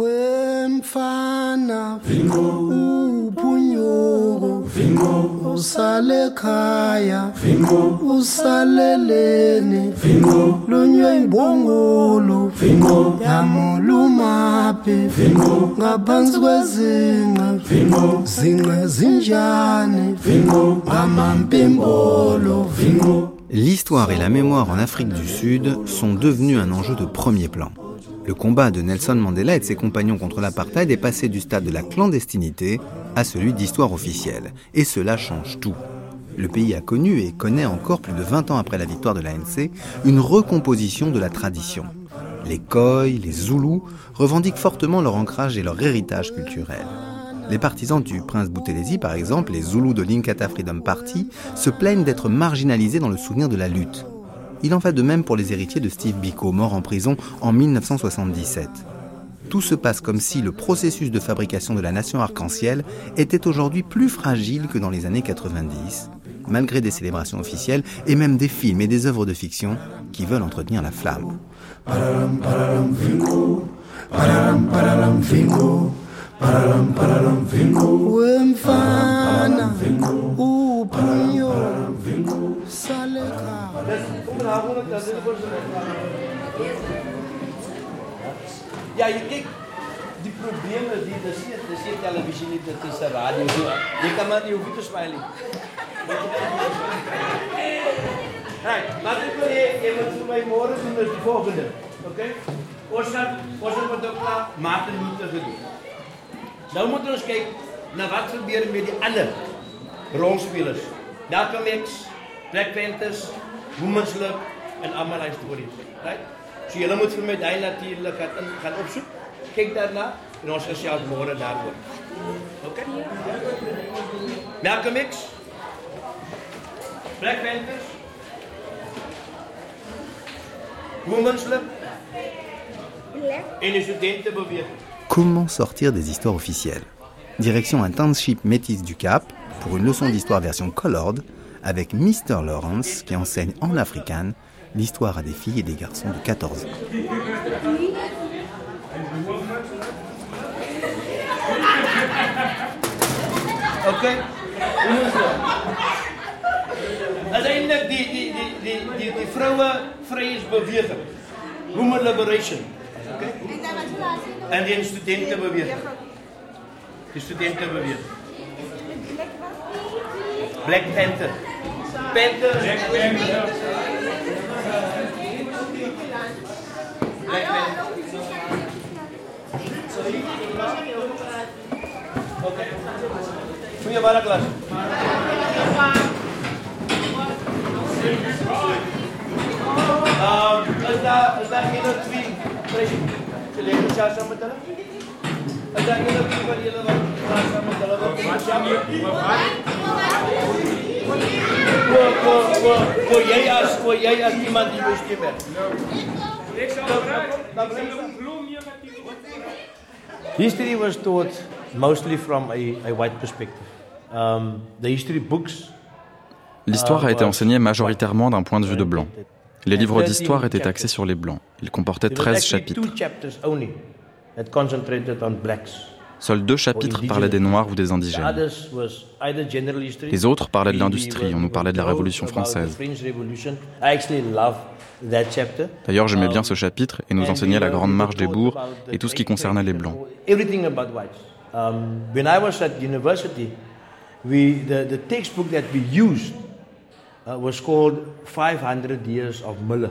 wemfana uphunyuko usale khaya usaleleni lunywe imbongolo yamulumaphi ngaphansi kwezinqa zinqa zinjani ngamampimbolo L'histoire et la mémoire en Afrique du Sud sont devenus un enjeu de premier plan. Le combat de Nelson Mandela et de ses compagnons contre l'apartheid est passé du stade de la clandestinité à celui d'histoire officielle. Et cela change tout. Le pays a connu et connaît encore plus de 20 ans après la victoire de l'ANC une recomposition de la tradition. Les Khoi, les Zoulous revendiquent fortement leur ancrage et leur héritage culturel. Les partisans du prince Boutelesi, par exemple, les Zoulous de l'Inkatha Freedom Party, se plaignent d'être marginalisés dans le souvenir de la lutte. Il en va de même pour les héritiers de Steve Biko, mort en prison en 1977. Tout se passe comme si le processus de fabrication de la nation arc-en-ciel était aujourd'hui plus fragile que dans les années 90, malgré des célébrations officielles et même des films et des œuvres de fiction qui veulent entretenir la flamme. Wemfana uphunyuko sale khaya Ja, je kyk die probleme die dis nie dis nie televisie nie dit is 'n radio. So, jy kan maar nie hoef nie te smile nie. Hey, maar ek wil jy jy moet vir my môre doen is die volgende. Okay? Ons gaan ons het met dokter Martin Luther gedoen. Nou moet ons kyk na wat gebeur met die ander rolspelers. Malcolm X, Black Panthers, Women's Lib en hy stories. Right? So julle moet vir my daai natuurlik gaan in gaan opsoek. Kyk daarna en ons gesels môre daaroor. Okay? Malcolm X, Black Panthers, Women's Lib en die studentebeweging. Comment sortir des histoires officielles? Direction un township métis du Cap pour une leçon d'histoire version colored avec Mr. Lawrence qui enseigne en afrikaans l'histoire à des filles et des garçons de 14 ans. Okay. Uiteindelik die die die liberation. Okay? En die studentebeweging. Die studentebeweging. Black Panther. Panther. Black Panther. Black Panther. Okay. Goeie warm klas. Ehm, is daar is daar geen twee president geleerde saam saam met hulle? History was taught mostly from a, a white perspective. Um, the history books L'histoire a été enseignée majoritairement d'un point de vue de blanc. Les livres d'histoire étaient axés sur les blancs. Ils comportaient 13 chapitres. Seuls deux chapitres parlaient des Noirs ou des Indigènes. Les autres parlaient de l'industrie, on nous parlait de la Révolution française. D'ailleurs, j'aimais bien ce chapitre et nous enseignait la Grande Marche des Bourgs et tout ce qui concernait les Blancs.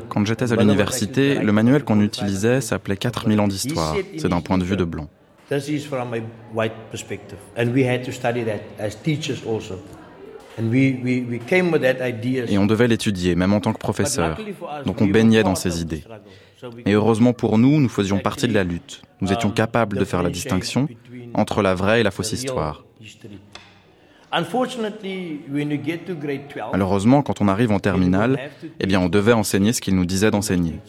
Quand j'étais à l'université, le manuel qu'on utilisait s'appelait 4000 ans d'histoire. C'est d'un point de vue de blanc. Et on devait l'étudier, même en tant que professeur. Donc on baignait dans ces idées. Et heureusement pour nous, nous faisions partie de la lutte. Nous étions capables de faire la distinction entre la vraie et la fausse histoire. Malheureusement, quand on arrive en terminale, eh bien, on devait enseigner ce qu'il nous disait d'enseigner.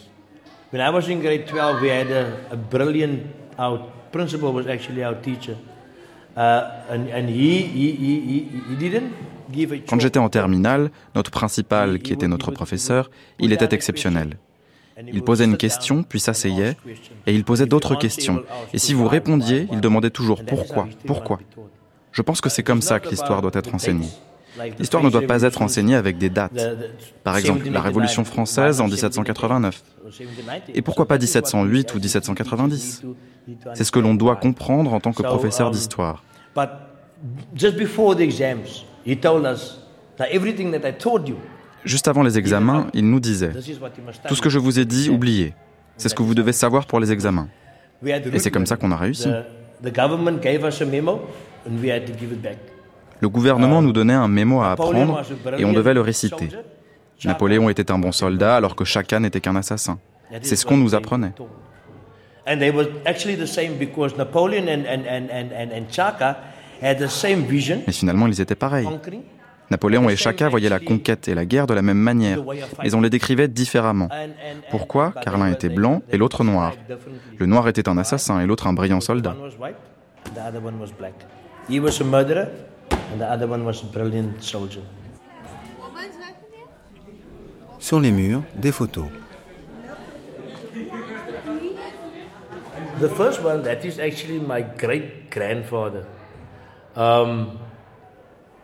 When I was in grade 12, we had a, a brilliant, our principal was actually our teacher. And, and he, he, he, he didn't give a Quand j'étais en terminale, notre principal, qui était notre professeur, il était exceptionnel. Il posait une question, puis s'asseyait, et il posait d'autres questions. Et si vous répondiez, il demandait toujours pourquoi, pourquoi. Je pense que c'est comme ça que l'histoire doit être enseignée. L'histoire ne doit pas être enseignée avec des dates. Par exemple, la Révolution française en 1789. Et pourquoi pas 1708 ou 1790 C'est ce que l'on doit comprendre en tant que professeur d'histoire. Juste avant les examens, il nous disait, tout ce que je vous ai dit, oubliez. C'est ce que vous devez savoir pour les examens. Et c'est comme ça qu'on a réussi. Le gouvernement nous donnait un mémo à apprendre et on devait le réciter. Napoléon était un bon soldat alors que chacun n'était qu'un assassin. C'est ce qu'on nous apprenait. Mais finalement, ils étaient pareils. Napoléon et Chaka voyaient la conquête et la guerre de la même manière, mais on les décrivait différemment. Pourquoi? Car l'un était blanc et l'autre noir. Le noir était un assassin et l'autre un brillant soldat. Sur les murs, des photos. The first one, that is actually my great grandfather. Um,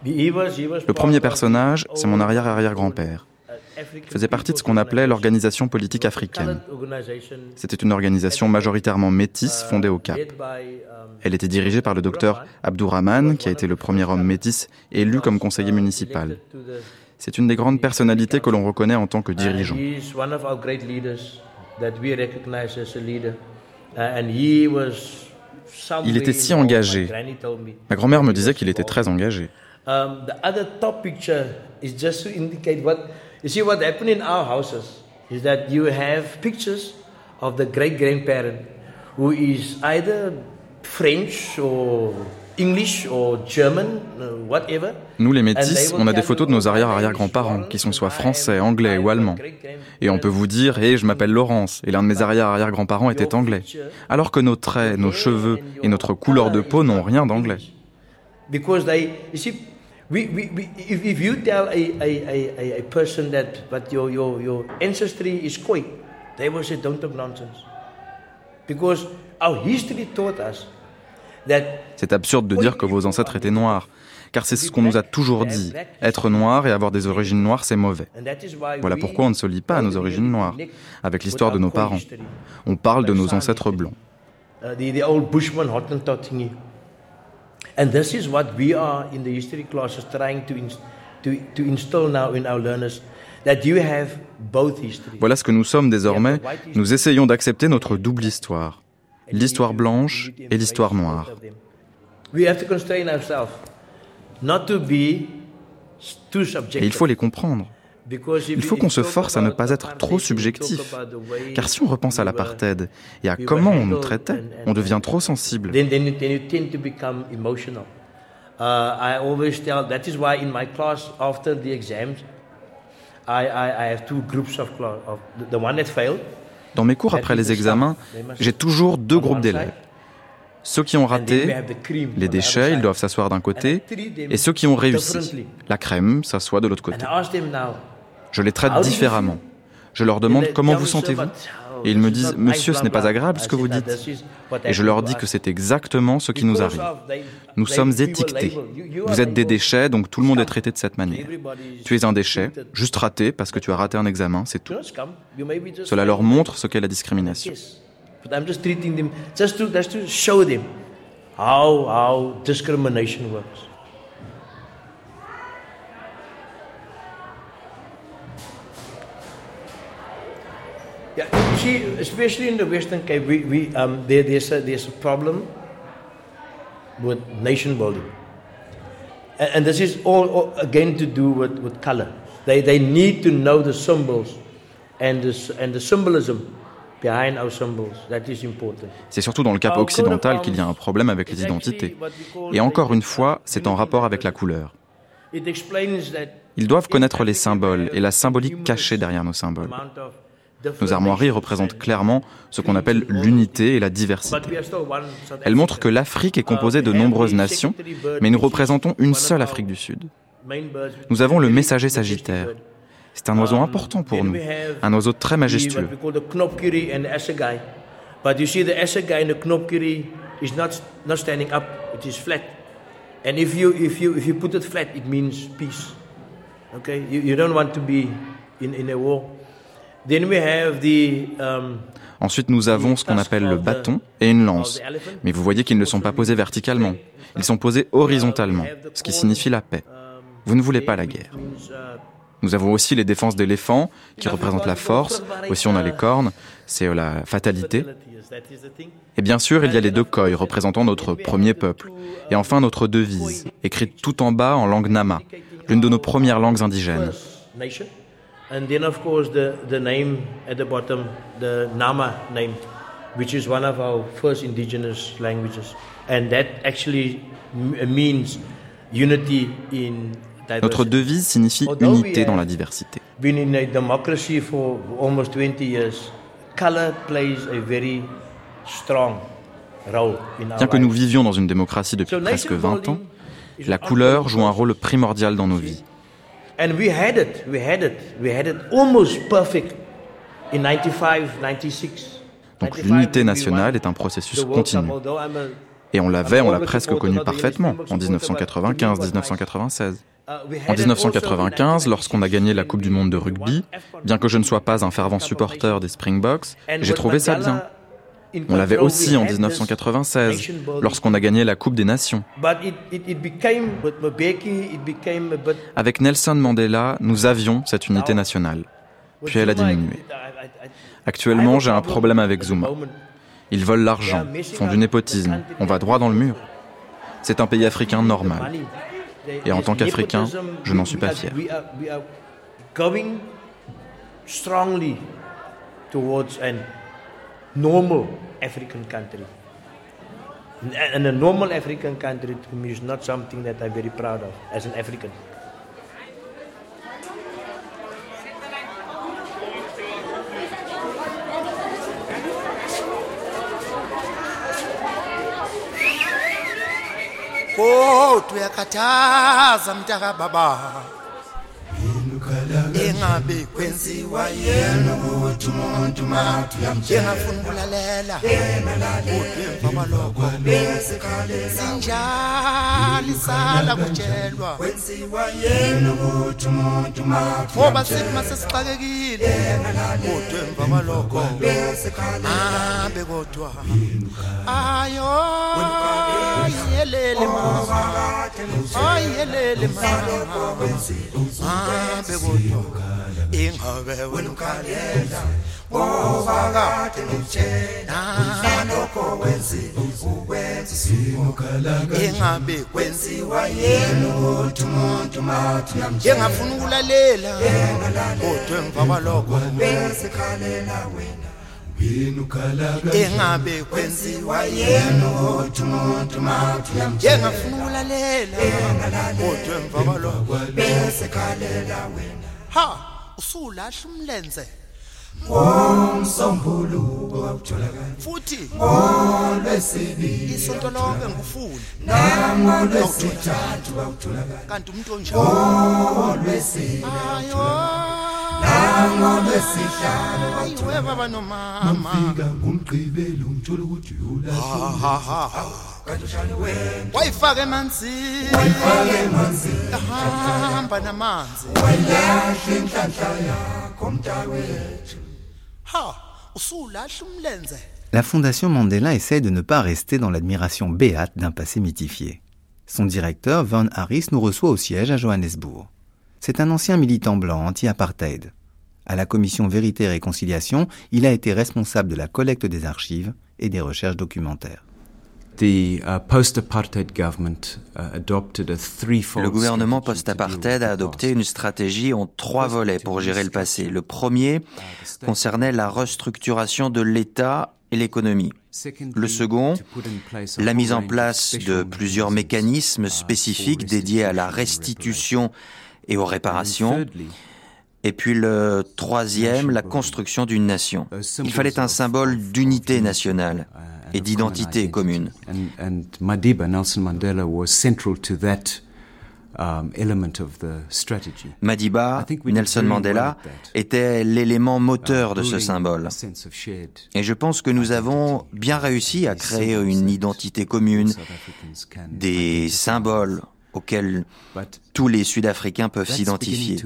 le premier personnage, c'est mon arrière-arrière-grand-père. Faisait partie de ce qu'on appelait l'organisation politique africaine. C'était une organisation majoritairement métisse fondée au Cap. Elle était dirigée par le docteur Abdourahman, qui a été le premier homme métis élu comme conseiller municipal. C'est une des grandes personnalités que l'on reconnaît en tant que dirigeant. Il était si engagé. Ma grand-mère me disait qu'il était très engagé. You see what happened in our houses is that you have pictures of the great grandparent who is either French or English or German, uh, whatever. Nous les métis, on a des photos de nos arrière-arrière-grands-parents qui sont soit français, anglais ou allemands. Et on peut vous dire, hé, hey, je m'appelle Laurence, et l'un de mes arrière-arrière-grands-parents était anglais. Alors que nos traits, nos cheveux et notre couleur de peau n'ont rien d'anglais. Because they, you see, we, we, we, if, if you tell a, a, a, a person that but your, your, your ancestry is Khoi, they will say, don't talk nonsense. Because our history taught us that C'est absurde de dire que vos ancêtres étaient noirs, car c'est ce qu'on nous a toujours dit. Être noir et avoir des origines noires, c'est mauvais. Voilà pourquoi on ne se lie pas à nos origines noires, avec l'histoire de nos parents. On parle de nos ancêtres blancs. Uh, the, the old Bushman Hottentot thingy. And this is what we are in the history classes trying to, to, to install now in our learners. That you have both history. Voilà ce que nous sommes désormais. Nous essayons d'accepter notre double histoire, l'histoire blanche et l'histoire noire. We have to constrain ourselves not to be too subjective. Et il faut les comprendre. Il faut qu'on se force à ne pas être trop subjectif. Car si on repense à l'apartheid et à comment on nous traitait, on devient trop sensible. Dans mes cours après les examens, j'ai toujours deux groupes d'élèves. Ceux qui ont raté, les déchets, ils doivent s'asseoir d'un côté, et ceux qui ont réussi, la crème s'assoit de l'autre côté. Je les traite différemment. Je leur demande comment vous sentez-vous et ils me disent Monsieur, ce n'est pas agréable ce que vous dites. Et je leur dis que c'est exactement ce qui nous arrive. Nous sommes étiquetés. Vous êtes des déchets, donc tout le monde est traité de cette manière. Tu es un déchet, juste raté parce que tu as raté un examen, c'est tout. Cela leur montre ce qu'est la discrimination. See, especially in the Western Cape, we, we, um, there, there's, a, there's a problem with nation building. And, and this is all, all, again to do with, with color. They, they need to know the symbols and the, and the symbolism behind our symbols. That is important. C'est surtout dans le Cap occidental qu'il y a un problème avec les identités. Et encore une fois, c'est en rapport avec la couleur. Ils doivent connaître les symboles et la symbolique cachée derrière nos symboles. Nos armoiries représentent clairement ce qu'on appelle l'unité et la diversité. Elles montrent que l'Afrique est composée de nombreuses nations, mais nous représentons une seule Afrique du Sud. Nous avons le messager sagittaire. C'est un oiseau important pour nous, un oiseau très majestueux. You don't want to be in a war. Ensuite, nous avons ce qu'on appelle le bâton et une lance. Mais vous voyez qu'ils ne sont pas posés verticalement. Ils sont posés horizontalement, ce qui signifie la paix. Vous ne voulez pas la guerre. Nous avons aussi les défenses d'éléphants, qui représentent la force. Aussi, on a les cornes, c'est la fatalité. Et bien sûr, il y a les deux koi, représentant notre premier peuple. Et enfin, notre devise, écrite tout en bas en langue nama, l'une de nos premières langues indigènes. And then, of course, the, the name at the bottom, the Nama name, which is one of our first indigenous languages. And that actually means unity in Notre devise signifie unité dans la diversité. Been in a democracy for almost 20 years. Color plays a very strong role in our Bien que nous vivions dans une démocratie depuis presque 20 ans, la couleur joue un rôle primordial dans nos vies. And we had it, we had it, we had it almost perfect in 95, 96. Donc l'unité nationale est un processus continu. Et on l'avait, on l'a presque connu parfaitement en 1995-1996. Uh, en 1995, lorsqu'on a gagné la Coupe du Monde de rugby, bien que je ne sois pas un fervent supporter des Springboks, j'ai trouvé ça bien. On l'avait aussi en 1996, lorsqu'on a gagné la Coupe des Nations. Avec Nelson Mandela, nous avions cette unité nationale. Puis elle a diminué. Actuellement, j'ai un problème avec Zuma. Ils volent l'argent, font du népotisme, on va droit dans le mur. C'est un pays africain normal. Et en tant qu'Africain, je n'en suis pas fier. Normal African country. And a normal African country to me is not something that I'm very proud of as an African. Oh, tuyakhathaza mntaka ingabi kwenziwa yena. Ukuthi umuntu mathu yamjengafuna ukulalela. Kodwa kwaloko besikhaleza njalo isala kutshelwa. kwenziwa yena. Ukuthi umuntu mathu ngoba sithi masesixakekile kodwa emva kwaloko besikhaleza abe kodwa. Ayo yelele mama ayelele mama abe kodwa. Ingabe wena ukhalela ngoba kade ngitshela lokho wenzile ukwenza sinokhala ingabe kwenziwa yena ukuthi umuntu mathi njengafuna ukulalela. Kodwa emva kwalokho bese khalela wena engabe kwenziwa yena ukuthi umuntu mathi njengafuna ukulalela. Kodwa emva kwalokho bese khalela wena. Ha usulahla umlenze ngomsombuluko awutholakala futhi ngolwesibili isonto lonke ngufuni nangolwesithathu awutholakala kanti umuntu onjani ngolwesibili ayo baba ngumgqibelo ukuthi emanzini. Namanzi. Wayilahla inhlanhla yakho ha usulahla umlenze. La Fondation Mandela essaie de ne pas rester dans l'admiration béate d'un passé mythifié. Son directeur, Van Harris, nous reçoit au siège à Johannesburg. C'est un ancien militant blanc anti-apartheid. À la commission Vérité et Réconciliation, il a été responsable de la collecte des archives et des recherches documentaires. Uh, uh, le gouvernement post-apartheid a adopté une stratégie en trois volets pour gérer le passé. Le premier concernait la restructuration de l'État et l'économie. Le second, la mise en place de plusieurs mécanismes uh, spécifiques dédiés à la restitution et aux réparations. Et puis le troisième, la construction d'une nation. Il fallait un symbole d'unité nationale et d'identité commune. Madiba, Nelson Mandela, était l'élément moteur de ce symbole. Et je pense que nous avons bien réussi à créer une identité commune, des symboles auxquels tous les Sud-Africains peuvent s'identifier.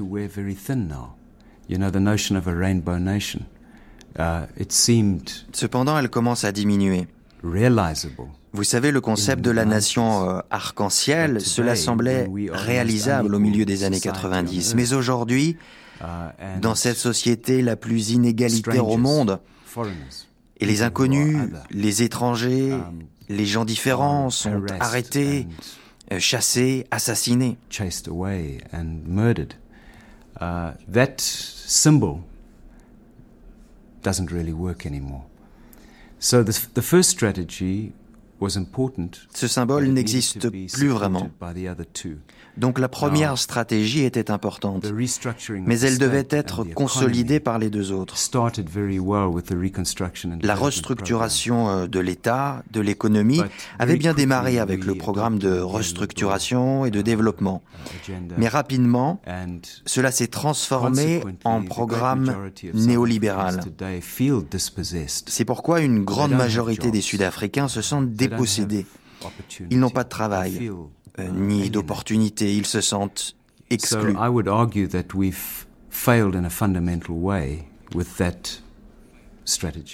Cependant, elle commence à diminuer. Vous savez, le concept de la nation euh, arc-en-ciel, cela semblait réalisable au milieu des années 90. Mais aujourd'hui, uh, dans cette société la plus inégalitaire au monde, et les inconnus, les étrangers, um, les gens différents sont arrêtés, euh, chassés, assassinés. Uh, that symbol doesn't really work anymore. So the, the first strategy ce symbole n'existe plus vraiment. Donc la première stratégie était importante, mais elle devait être consolidée par les deux autres. La restructuration euh, de l'État, de l'économie, avait bien démarré avec le programme de restructuration et de développement. Mais rapidement, cela s'est transformé en programme néolibéral. C'est pourquoi une grande majorité des Sud-Africains se sentent dépossédés. Ils n'ont pas de travail, euh, ni d'opportunités, ils se sentent exclus.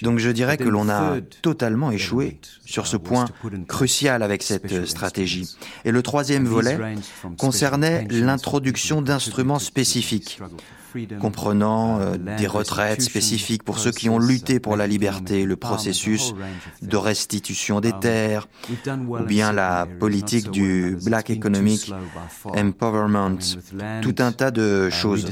Donc je dirais que l'on a totalement échoué sur ce point crucial avec cette stratégie. Et le troisième volet concernait l'introduction d'instruments spécifiques comprenant euh, des retraites spécifiques pour ceux qui ont lutté pour la liberté, le processus de restitution des terres, ou bien la politique du Black Economic Empowerment, tout un tas de choses.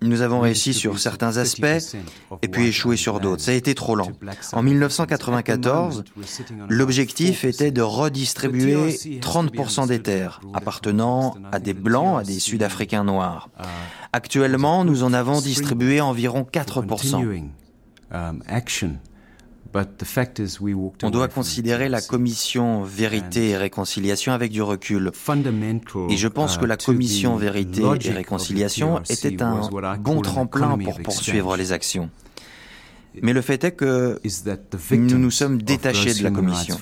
Nous avons réussi sur certains aspects et puis échoué sur d'autres. Ça a été trop lent. En 1994, l'objectif était de redistribuer 30% des terres appartenant à des Blancs, à des Sud-Africains noirs. Actuellement, nous en avons distribué environ 4%. On doit considérer la commission vérité et réconciliation avec du recul. Et je pense que la uh, commission vérité et réconciliation était un bon tremplin pour poursuivre les actions. Mais le fait est que nous nous sommes détachés de la commission.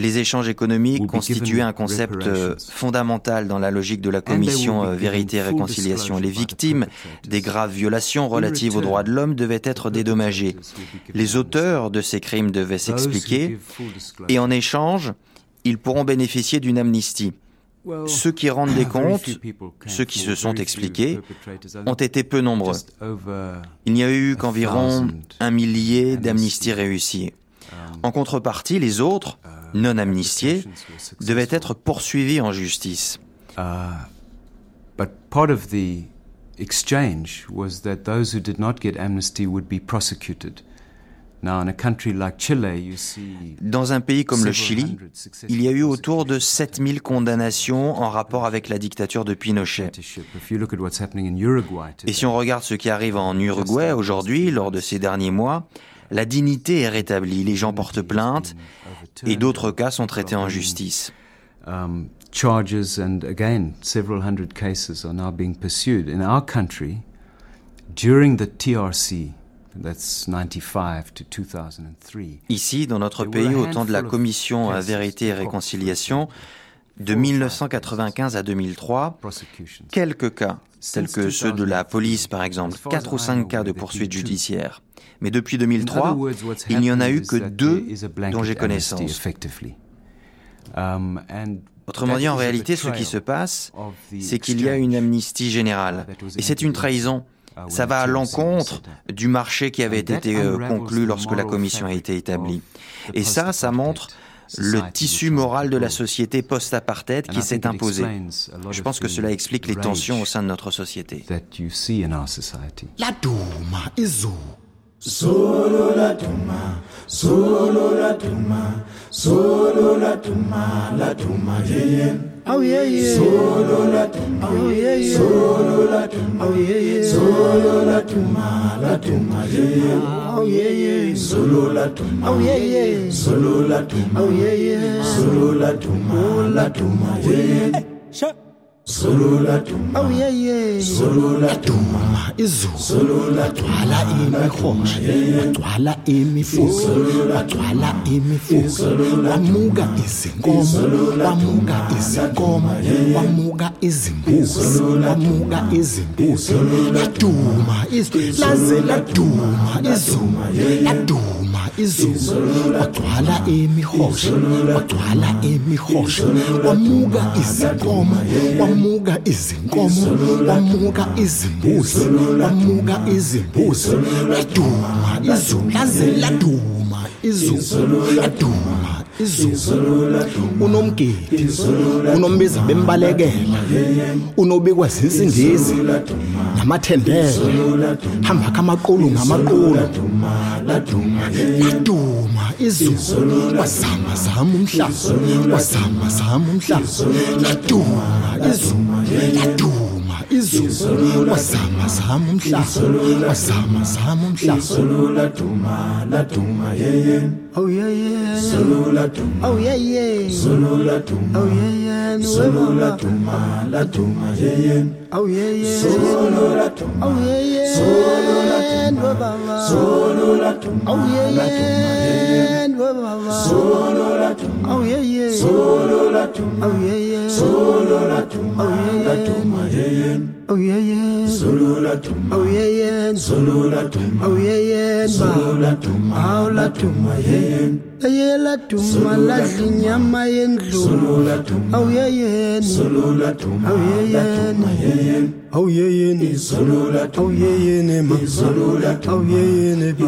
Les échanges économiques constituaient un concept euh, fondamental dans la logique de la commission euh, Vérité et Réconciliation. Les victimes des graves violations relatives aux droits de l'homme devaient être dédommagées. Les auteurs de ces crimes devaient s'expliquer et en échange, ils pourront bénéficier d'une amnistie. Ceux qui rendent des comptes, ceux qui se sont expliqués, ont été peu nombreux. Il n'y a eu qu'environ un millier d'amnisties réussies. En contrepartie, les autres, non amnistiés devaient être poursuivis en justice. But part of the exchange was that those who did not get amnesty would be prosecuted. Dans un pays comme le Chili, il y a eu autour de 7000 condamnations en rapport avec la dictature de Pinochet. Et si on regarde ce qui arrive en Uruguay aujourd'hui, lors de ces derniers mois, la dignité est rétablie, les gens portent plainte et d'autres cas sont traités en justice. Charges and again several hundred cases are now being pursued in our country during the TRC. That's 95 to 2003. Ici, dans notre pays, au temps de la Commission à vérité et réconciliation, de 1995 à 2003, quelques cas, tels que ceux de la police par exemple, quatre ou cinq cas de poursuites judiciaires. Mais depuis 2003, il n'y en a eu que deux dont j'ai connaissance. Um, Autrement dit, en réalité, ce qui se passe, c'est qu'il y a une amnistie générale. Et c'est une trahison. Uh, Ça va à l'encontre du marché qui avait été euh, conclu lorsque la commission a été établie. Et ça, ça montre le tissu moral de la société post-apartheid qui s'est imposé. Je pense que cela explique les tensions au sein de notre société. La Solo la duma, solo la duma, solo la duma, la duma, yeah, yeah. Oh yeah yeah. Solo la tuma. Oh yeah yeah. Solo la tuma. Oh yeah yeah. Solo la tuma la tuma yeah. Oh yeah yeah. Solo la tuma. Oh yeah yeah. Solo la tuma. Oh yeah yeah. Solo la tuma la tuma yeah. Solo la tuma. Oh yeah yeah. Solo la tuma. Izulu. Solo la twala imikhosha. Twala imifuso. Twala imifuso. Wamuka izinkomo. Wamuka izinkomo. Wamuka izimbuzi. Wamuka izimbuzi. Laduma izulu. Laze laduma izulu. Laduma izulu. Wagcwala imihosha. Wagcwala imihosha. Wamuka izinkomo. Wamuka izinkomo. Wamuka izimbuzi. Wamuka izimbuzi. Laduma izulu. Laze laduma izulu. Laduma izulu. Unomgidi unombiza bembalekela unobikwa zinsindizi namathendelo hamba kamaqulu ngamaqulu laduma izulu wazama zama umhlaba wazama zama umhlaba laduma izulu laduma izulu wazama zama umhlaba wazama zama umhlaba laduma laduma yeye Oh yeah yeah. Solo la tuma. Oh yeah yeah. Solo la tuma. Oh yeah yeah. Solo la tuma. La tuma yeah yeah. Oh yeah yeah. Solo la tuma. Oh yeah yeah. Solo la tuma. Solo la tuma. Oh yeah yeah. Solo la tuma. Oh yeah yeah. Solo la tuma. Oh yeah yeah. Solo la tuma. Oh yeah yeah. La tuma yeah yeah. Oh yeah yeah. Solo la tuma. Oh yeah yeah. Solo la tuma. Oh yeah yeah. Solo la tuma. Oh la tuma yeah yeah. Ayela tuma la nyama yendlu. Awuyeyeni. Awuyeyeni. Awuyeyeni. Awuyeyeni ma. Awuyeyeni ba.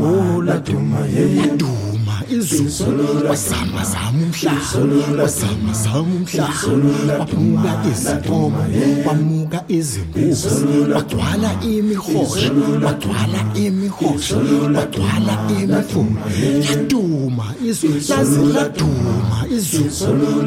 Oh la tuma yenduma izulu wazamazama umhlaba wazamazama umhlaba waphuka izintoma kwamuka izingubo wagcwala imihosha wagcwala imihosha wagcwala imifula yaduma izulu laze laduma izulu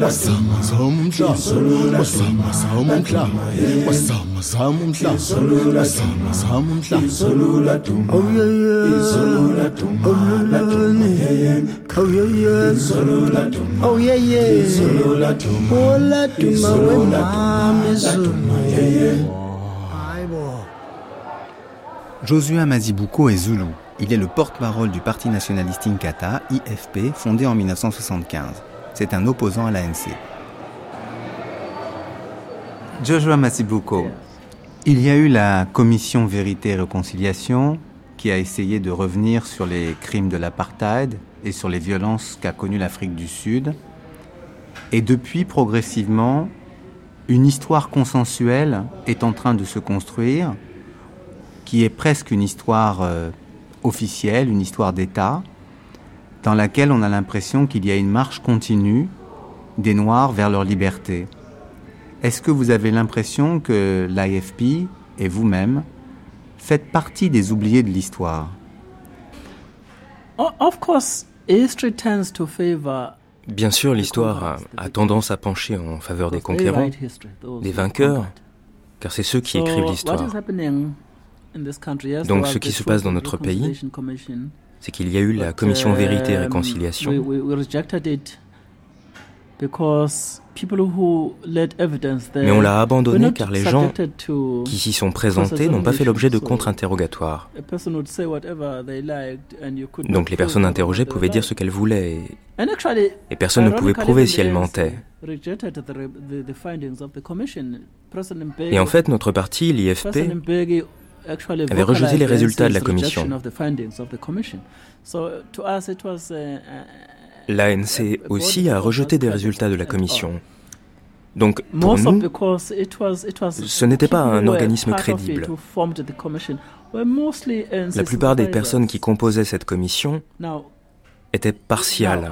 Mazibuko est Zoulou. Il est le porte-parole du Parti nationaliste Inkatha, IFP, fondé en 1975. C'est un opposant à l'ANC. Joshua Mazibuko, il y a eu la commission Vérité et Réconciliation qui a essayé de revenir sur les crimes de l'apartheid et sur les violences qu'a connues l'Afrique du Sud. Et depuis, progressivement, une histoire consensuelle est en train de se construire, qui est presque une histoire euh, officielle, une histoire d'État, dans laquelle on a l'impression qu'il y a une marche continue des Noirs vers leur liberté. Est-ce que vous avez l'impression que l'IFP et vous-même faites partie des oubliés de l'histoire? Of course, Bien sûr, l'histoire a, tendance à pencher en faveur des conquérants, des vainqueurs, car c'est ceux qui écrivent l'histoire. Donc ce qui se passe dans notre pays, c'est qu'il y a eu la commission Vérité et um, Réconciliation. Mais on l'a abandonné car les gens qui s'y sont présentés n'ont pas fait l'objet de contre-interrogatoires. Donc les personnes interrogées pouvaient dire ce qu'elles voulaient et, personne ne pouvait prouver si elles mentaient. Et en fait, notre parti, l'IFP, avait rejeté les résultats de la commission. L'ANC aussi a rejeté des résultats de la commission. Donc, pour nous, ce n'était pas un organisme crédible. La plupart des personnes qui composaient cette commission étaient partiales.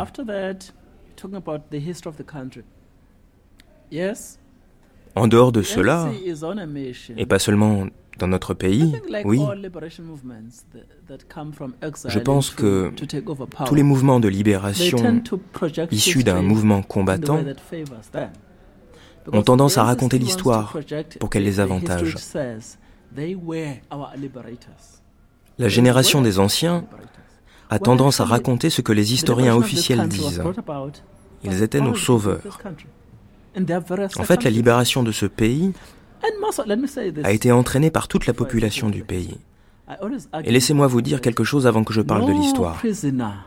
En dehors de cela, et pas seulement dans notre pays, oui, je pense que tous les mouvements de libération issus d'un mouvement combattant ont tendance à raconter l'histoire pour qu'elle les avantage. La génération des anciens a tendance à raconter ce que les historiens officiels disent. Ils étaient nos sauveurs. En fait, la libération de ce pays a été entraînée par toute la population du pays. Et laissez-moi vous dire quelque chose avant que je parle de l'histoire.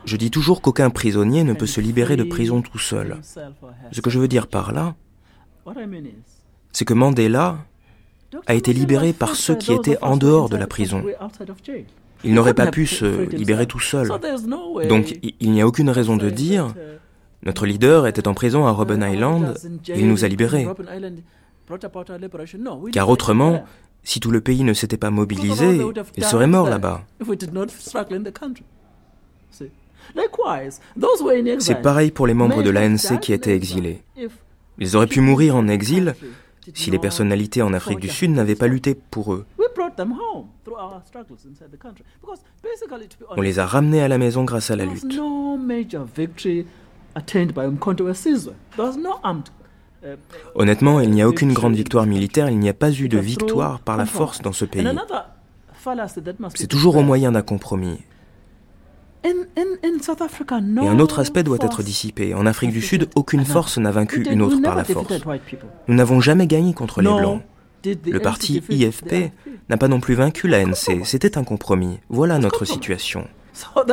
Je dis toujours qu'aucun prisonnier ne peut se libérer de prison tout seul. Ce que je veux dire par là, c'est que Mandela a été libéré par ceux qui étaient en dehors de la prison. Il n'aurait pas pu se libérer tout seul. Donc il n'y a aucune raison de dire notre leader était en prison à Robben Island et il nous a libérés. Car autrement, si tout le pays ne s'était pas mobilisé, il serait mort là-bas. C'est pareil pour les membres de l'ANC qui étaient exilés. Ils auraient pu mourir en exil si les personnalités en Afrique du Sud n'avaient pas lutté pour eux. On les a ramenés à la maison grâce à la lutte. Honnêtement, il n'y a aucune grande victoire militaire, il n'y a pas eu de victoire par la force dans ce pays. C'est toujours au moyen d'un compromis. Et un autre aspect doit être dissipé. En Afrique du Sud, aucune force n'a vaincu une autre par la force. Nous n'avons jamais gagné contre les Blancs. Le parti IFP n'a pas non plus vaincu l'ANC. C'était un compromis. Voilà notre situation.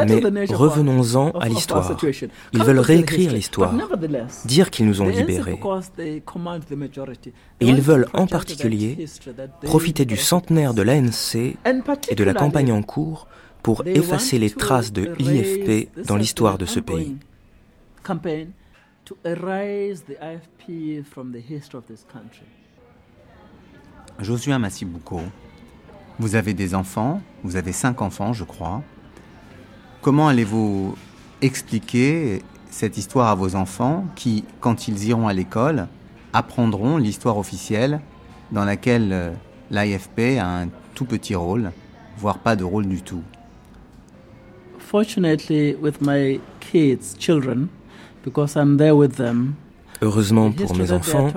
Mais revenons-en à l'histoire. Ils veulent réécrire l'histoire, dire qu'ils nous ont libérés. Et ils veulent en particulier profiter du centenaire de l'ANC et de la campagne en cours pour effacer les traces de l'IFP dans l'histoire de ce pays. Josué Massibouko, vous avez des enfants, vous avez cinq enfants, je crois. Comment allez-vous expliquer cette histoire à vos enfants qui, quand ils iront à l'école, apprendront l'histoire officielle dans laquelle euh, l'AFP a un tout petit rôle, voire pas de rôle du tout? Heureusement pour mes enfants,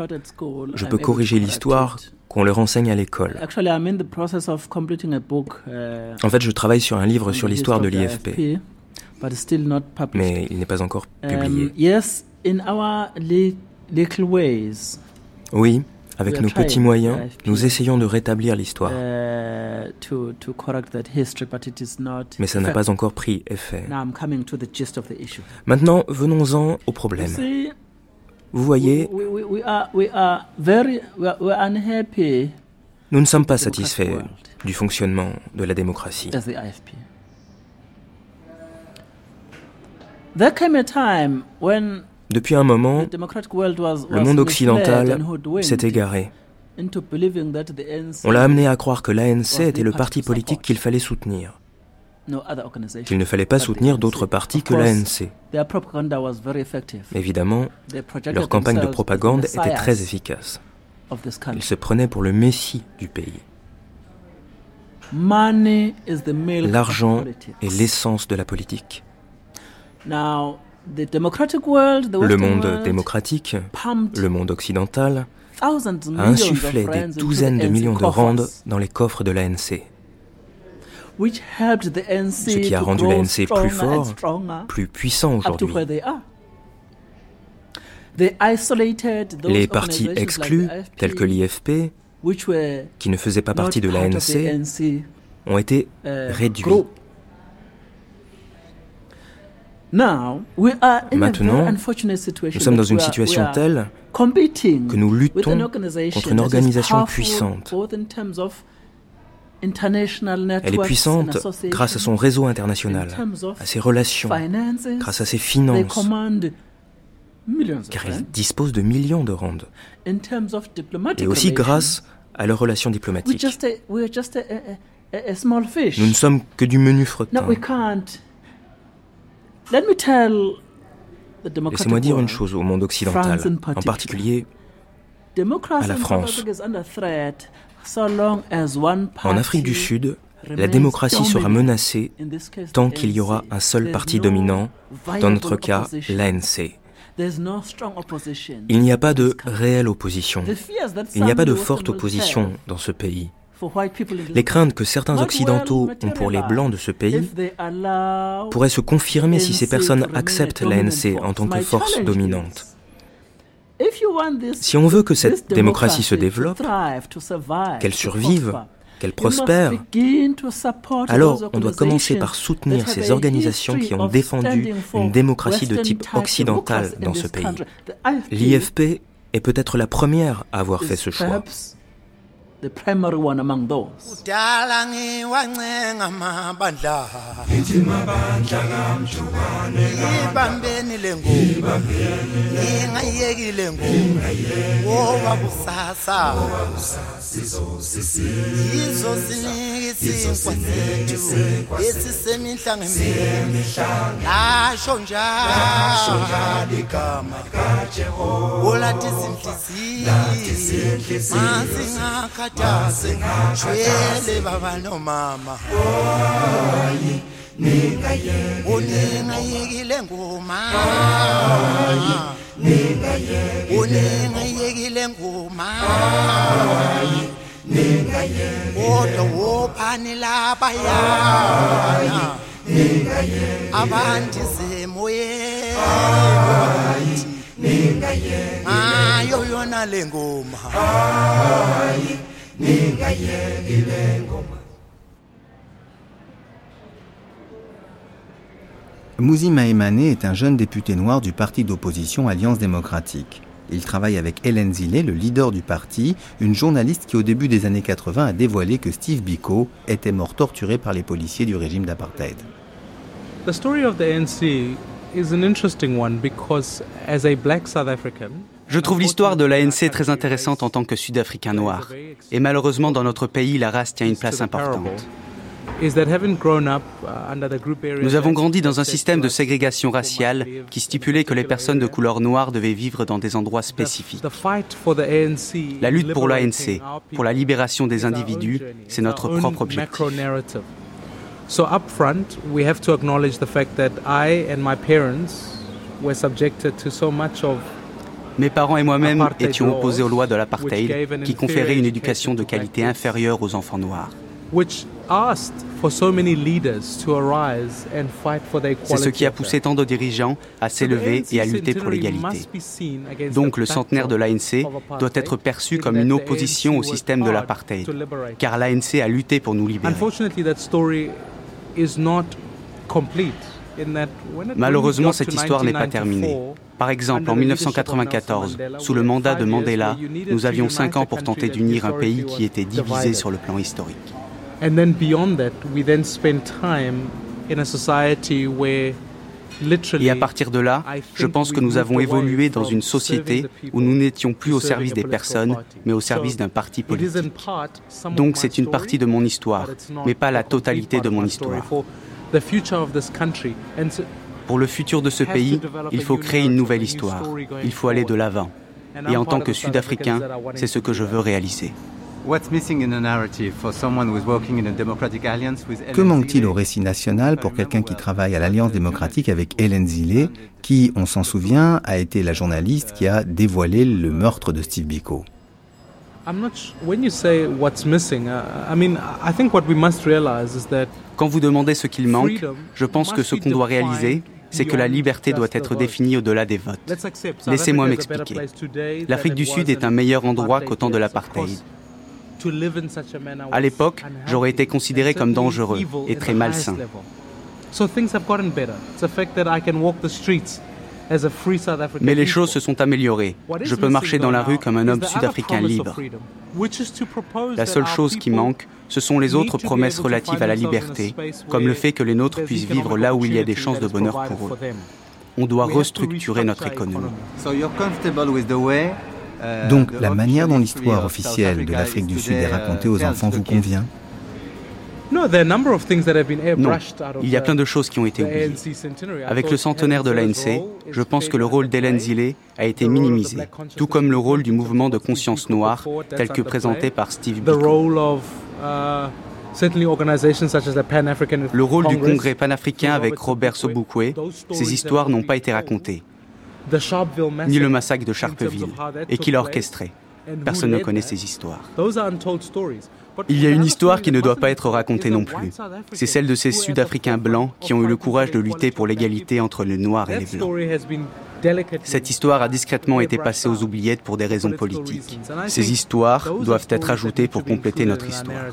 je peux corriger l'histoire qu'on leur enseigne à l'école. Uh, en fait, je travaille sur un livre sur l'histoire de l'IFP, mais il n'est pas encore um, publié. Oui, avec nos petits moyens, nous essayons de rétablir l'histoire. Uh, mais ça n'a pas encore pris effet. Maintenant, venons-en au problème. Vous voyez, nous ne sommes pas satisfaits du fonctionnement de la démocratie. Depuis un moment, le monde occidental s'est égaré. On l'a amené à croire que l'ANC était le parti politique qu'il fallait soutenir qu'il ne fallait pas soutenir d'autres partis que l'ANC. Évidemment, leur campagne de propagande était très efficace. Ils se prenaient pour le messie du pays. L'argent est l'essence de la politique. Le monde démocratique, le monde occidental, a insufflé des douzaines de millions de randes dans les coffres de l'ANC ce qui a rendu l'ANC plus fort, plus puissant aujourd'hui. Les partis exclus, tels que l'IFP, qui ne faisaient pas partie de l'ANC, ont été uh, réduits. Maintenant, nous sommes dans une situation telle que nous luttons contre une organisation puissante elle est puissante grâce à son réseau international, à ses relations, grâce à ses finances, car elle dispose de millions de rondes, et aussi grâce à leurs relations diplomatiques. Nous ne sommes que du menu frottant. Laissez-moi dire une chose au monde occidental, en particulier à la France. En Afrique du Sud, la démocratie sera menacée tant qu'il y aura un seul parti dominant, dans notre cas l'ANC. Il n'y a pas de réelle opposition. Il n'y a pas de forte opposition dans ce pays. Les craintes que certains Occidentaux ont pour les Blancs de ce pays pourraient se confirmer si ces personnes acceptent l'ANC en tant que force dominante. Si on veut que cette démocratie se développe, qu'elle survive, qu'elle prospère, alors on doit commencer par soutenir ces organisations qui ont défendu une démocratie de type occidental dans ce pays. L'IFP est peut-être la première à avoir fait ce choix. the primary one among those. singada shwele baba nomama. Hayi ningayeke. Uningayekile ngoma. Hayi ningayeke. Uningayekile ngoma. Hayi ningayeke. Kodwa wophani lapha yana ningayeke. Abantu zemoyeni. Hayi ningayeke. Ayo yona lengoma hayi Maïmane est un jeune député noir du parti d'opposition Alliance démocratique. Il travaille avec Hélène Zillet, le leader du parti, une journaliste qui au début des années 80 a dévoilé que Steve Biko était mort torturé par les policiers du régime d'apartheid. The story of the ANC is an interesting one because as a black je trouve l'histoire de l'ANC très intéressante en tant que Sud-Africain noir. Et malheureusement, dans notre pays, la race tient une place importante. Nous avons grandi dans un système de ségrégation raciale qui stipulait que les personnes de couleur noire devaient vivre dans des endroits spécifiques. La lutte pour l'ANC, pour la libération des individus, c'est notre propre objectif. So up front, we have to acknowledge the fact that I and my parents were subjected to so much of mes parents et moi-même étions opposés aux lois de l'apartheid qui conféraient une éducation de qualité inférieure aux enfants noirs. C'est ce qui a poussé tant de dirigeants à s'élever et à lutter pour l'égalité. Donc le centenaire de l'ANC doit être perçu comme une opposition au système de l'apartheid, car l'ANC a lutté pour nous libérer. Malheureusement, cette histoire n'est pas terminée. Par exemple, en 1994, sous le mandat de Mandela, nous avions cinq ans pour tenter d'unir un pays qui était divisé sur le plan historique. Et à partir de là, je pense que nous avons évolué dans une société où nous n'étions plus au service des personnes, mais au service d'un parti politique. Donc c'est une partie de mon histoire, mais pas la totalité de mon histoire. Pour le futur de ce pays, il faut créer une nouvelle histoire. Il faut aller de l'avant. Et en tant que Sud-Africain, c'est ce que je veux réaliser. Que manque-t-il au récit national pour quelqu'un qui travaille à l'Alliance démocratique avec Hélène Zillet, qui, on s'en souvient, a été la journaliste qui a dévoilé le meurtre de Steve Biko? Quand vous demandez ce qu'il manque, je pense que ce qu'on doit réaliser, c'est que la liberté doit être définie au-delà des votes. Laissez-moi m'expliquer. L'Afrique du Sud est un meilleur endroit qu'au temps de l'apartheid. À l'époque, j'aurais été considéré comme dangereux et très malsain. Mais les choses se sont améliorées. Je peux marcher dans la rue comme un homme sud-africain libre. La seule chose qui manque, ce sont les autres promesses relatives à la liberté, comme le fait que les nôtres puissent vivre là où il y a des chances de bonheur pour eux. On doit restructurer notre économie. Donc la manière dont l'histoire officielle de l'Afrique du Sud est racontée aux enfants vous convient? Non, il y a plein de choses qui ont été oubliées. Avec le centenaire de l'ANC, je pense que le rôle d'Hélène Zillé a été minimisé, tout comme le rôle du mouvement de conscience noire tel que présenté par Steve Biko. Le rôle du Congrès panafricain avec Robert Sobukwe, ces histoires n'ont pas été racontées. Ni le massacre de Sharpeville, et qui l'a orchestré. Personne ne connaît ces histoires. Il y a une histoire qui ne doit pas être racontée non plus. C'est celle de ces Sud-Africains blancs qui ont eu le courage de lutter pour l'égalité entre les Noirs et les Blancs. Cette histoire a discrètement été passée aux oubliettes pour des raisons politiques. Ces histoires doivent être ajoutées pour compléter notre histoire.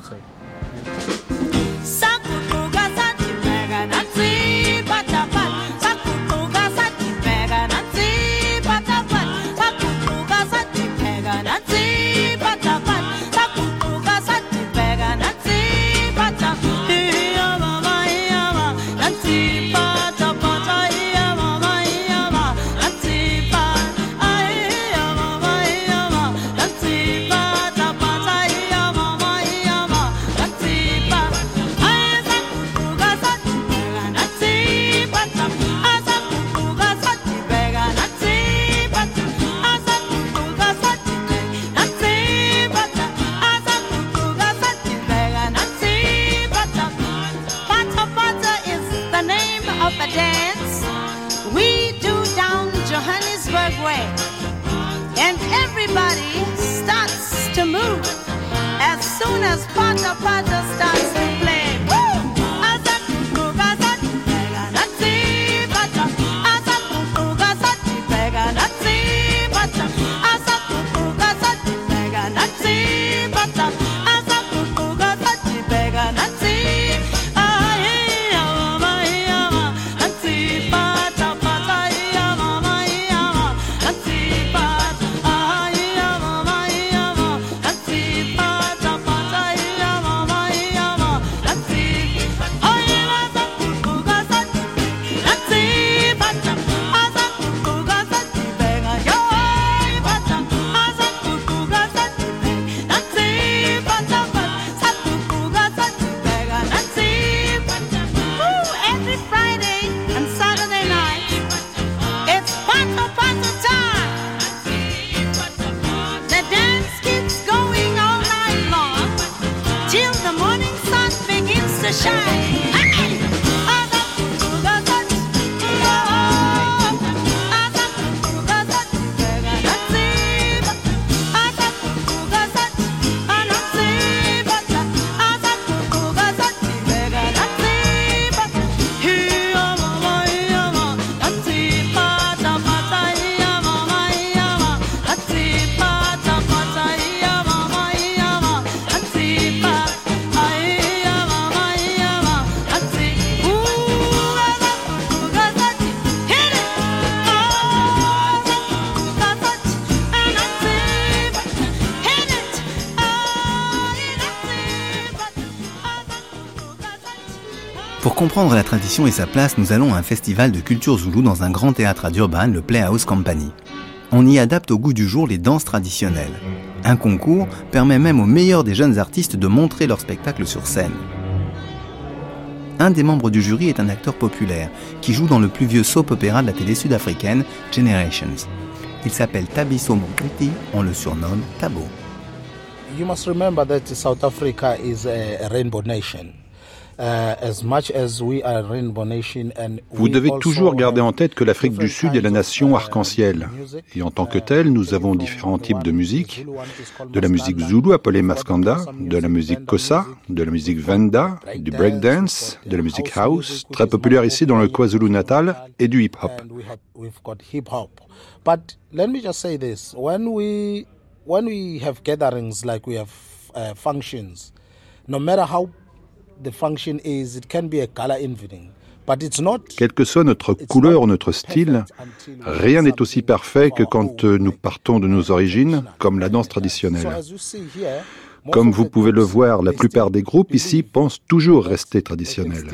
Comprendre la tradition et sa place, nous allons à un festival de culture zoulou dans un grand théâtre à Durban, le Playhouse Company. On y adapte au goût du jour les danses traditionnelles. Un concours permet même aux meilleurs des jeunes artistes de montrer leur spectacle sur scène. Un des membres du jury est un acteur populaire qui joue dans le plus vieux soap opéra de la télé sud-africaine, Generations. Il s'appelle Tabiso Mokriti, on le surnomme Tabo. You must remember that South Africa is a rainbow nation. Uh, Vous devez toujours garder en tête que l'Afrique du Sud est la nation uh, arc-en-ciel. Et en tant que telle, nous avons différents types de musique. De la musique zoulou appelée maskanda, de la musique kosa, de la musique venda, du breakdance, de la musique house, très populaire ici dans le KwaZulu-Natal, et du hip-hop. But let me just say this, when we, when we have gatherings like we have uh, functions, no matter how quelle que soit notre couleur ou notre style, rien n'est aussi parfait que quand euh, nous partons de nos origines, comme la danse traditionnelle. Comme vous pouvez le voir, la plupart des groupes ici pensent toujours rester traditionnels.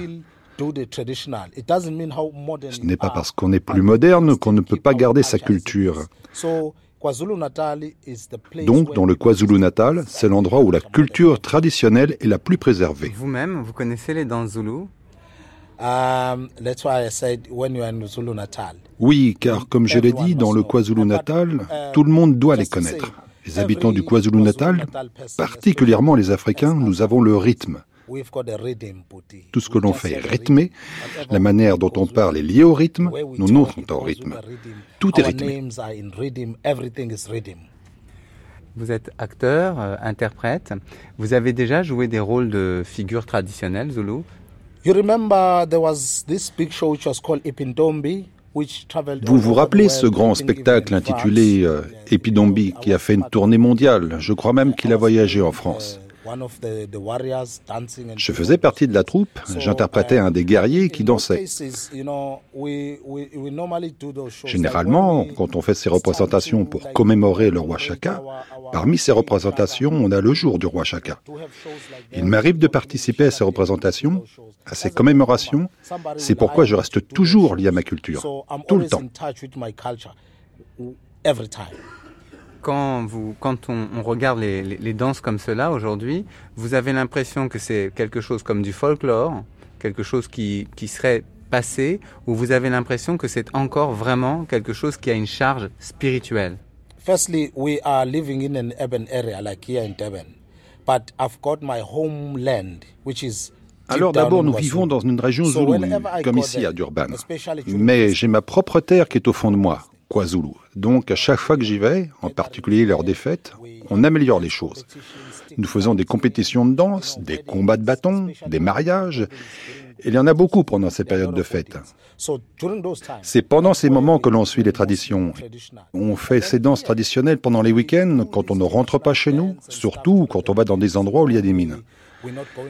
Ce n'est pas parce qu'on est plus moderne qu'on ne peut pas garder sa culture. Donc, dans le KwaZulu-Natal, c'est l'endroit où la culture traditionnelle est la plus préservée. Vous-même, vous connaissez les danses um, Oui, car comme je l'ai dit, dans le KwaZulu-Natal, uh, tout le monde doit les connaître. Les habitants du KwaZulu-Natal, particulièrement les Africains, nous avons le rythme. Tout ce que l'on fait est rythmé. La manière dont on parle est liée au rythme. Nos noms sont au rythme. Tout est rythmé. Vous êtes acteur, euh, interprète. Vous avez déjà joué des rôles de figures traditionnelles Zulu? Vous vous rappelez ce grand spectacle intitulé euh, Epidombi qui a fait une tournée mondiale Je crois même qu'il a voyagé en France. Je faisais partie de la troupe, j'interprétais un des guerriers qui dansait. Généralement, quand on fait ces représentations pour commémorer le roi Chaka, parmi ces représentations, on a le jour du roi Chaka. Il m'arrive de participer à ces représentations, à ces commémorations, c'est pourquoi je reste toujours lié à ma culture, tout le temps quand, vous, quand on, regarde les, danses comme cela aujourd'hui, vous avez l'impression que c'est quelque chose comme du folklore, quelque chose qui, qui serait passé, ou vous avez l'impression que c'est encore vraiment quelque chose qui a une charge spirituelle? Firstly, we are living in an urban area like here in Durban, but I've got my homeland, which is alors d'abord, nous vivons dans une région zoulou, comme ici à Durban. Mais j'ai ma propre terre qui est au fond de moi, Donc à chaque fois que j'y vais, en particulier lors des fêtes, on améliore les choses. Nous faisons des compétitions de danse, des combats de bâtons, des mariages. Il y en a beaucoup pendant ces périodes de fêtes. C'est pendant ces moments que l'on suit les traditions. On fait ces danses traditionnelles pendant les week-ends, quand on ne rentre pas chez nous, surtout quand on va dans des endroits où il y a des mines.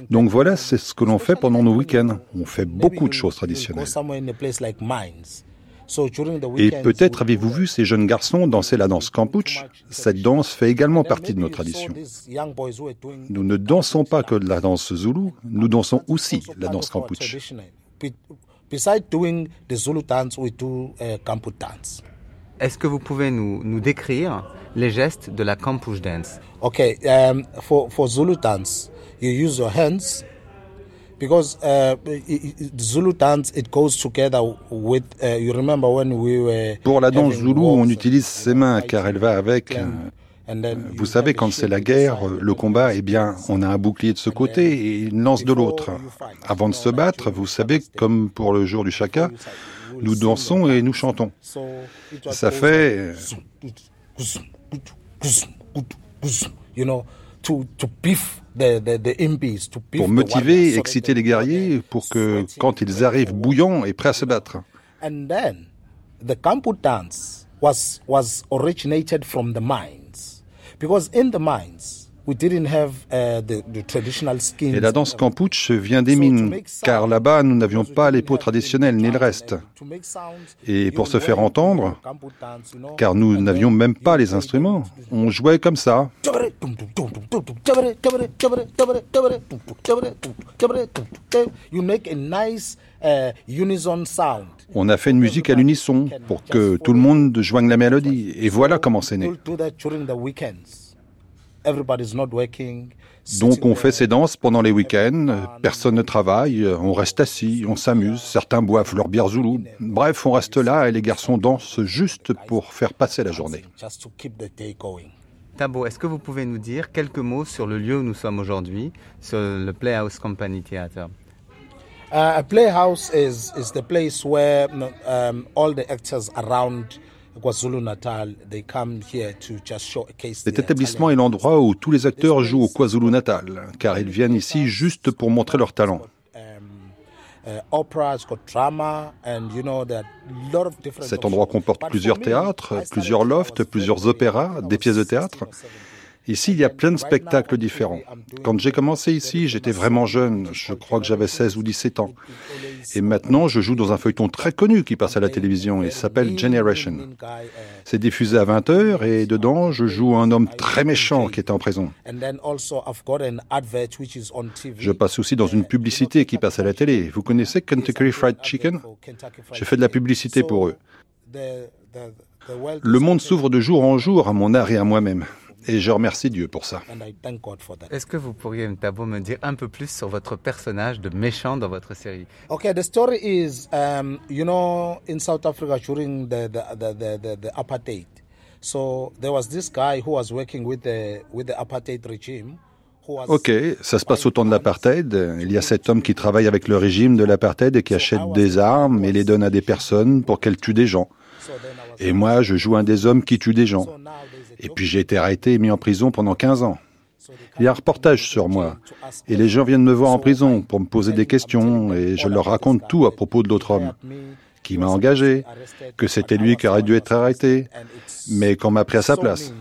Donc voilà, c'est ce que l'on fait pendant nos week-ends. On fait beaucoup de choses traditionnelles. Et peut-être avez-vous vu ces jeunes garçons danser la danse Kampuch? Cette danse fait également partie de nos traditions. Nous ne dansons pas que de la danse zoulou, nous dansons aussi la danse Kampuch. Est-ce que vous pouvez nous, nous, décrire les gestes de la Kampuch dance? Okay, um, for, for Zulu dance, you use your hands because uh, Zulu dance it goes together with uh, you remember when we were Pour la danse zoulou, on utilise ses mains car elle va avec euh, vous savez, quand c'est la guerre, le combat, eh bien, on a un bouclier de ce côté et une lance de l'autre. Avant de se battre, vous savez, comme pour le jour du chaka, nous dansons et nous chantons. Ça fait... To, pour motiver, exciter les guerriers, pour que quand ils arrivent bouillants et prêts à se battre. And then the Kampu dance was was originated from the mines because in the mines Uh, Et la danse Kampuch vient des mines, car là-bas nous n'avions pas les peaux traditionnelles ni le reste. Et pour se faire entendre, car nous n'avions même pas les instruments, on jouait comme ça. On a fait une musique à l'unisson pour que tout le monde joigne la mélodie. Et voilà comment c'est né. Donc on fait ces danses pendant les week-ends, personne ne travaille, on reste assis, on s'amuse, certains boivent leur bière zoulou. Bref, on reste là et les garçons dansent juste pour faire passer la journée. Tabo, est-ce que vous pouvez nous dire quelques mots sur le lieu où nous sommes aujourd'hui, sur le Playhouse Company Theatre? Uh, A playhouse is, is the place where um, all the actors around cet établissement est l'endroit où tous les acteurs jouent au KwaZulu-Natal, car ils viennent ici juste pour montrer leur talent. Cet endroit comporte plusieurs théâtres, plusieurs lofts, plusieurs opéras, des pièces de théâtre. Ici, il y a plein de spectacles différents. Quand j'ai commencé ici, j'étais vraiment jeune, je crois que j'avais 16 ou 17 ans. Et maintenant, je joue dans un feuilleton très connu qui passe à la télévision et s'appelle Generation. C'est diffusé à 20h et dedans, je joue un homme très méchant qui est en prison. Je passe aussi dans une publicité qui passe à la télé. Vous connaissez Kentucky Fried Chicken? J'ai fait de la publicité pour eux. Le monde s'ouvre de jour en jour à mon art et à moi-même. Et je remercie Dieu pour ça. Est-ce que vous pourriez, Ntabo, me dire un peu plus sur votre personnage de méchant dans votre série? Okay, the story is, um, you know, in South Africa during the, the, the, the, the apartheid. So there was this guy who was working with the, with the apartheid regime. Ok, ça se passe au temps de l'apartheid. Il y a cet homme qui travaille avec le régime de l'apartheid et qui achète des armes et les donne à des personnes pour qu'elles tuent des gens. Et moi, je joue un des hommes qui tue des gens. Et puis j'ai été arrêté et mis en prison pendant 15 ans. Il y a un reportage sur moi. Et les gens viennent me voir en prison pour me poser des questions et je leur raconte tout à propos de l'autre homme qui m'a engagé, que c'était lui qui aurait dû être arrêté, mais qu'on m'a pris à sa place.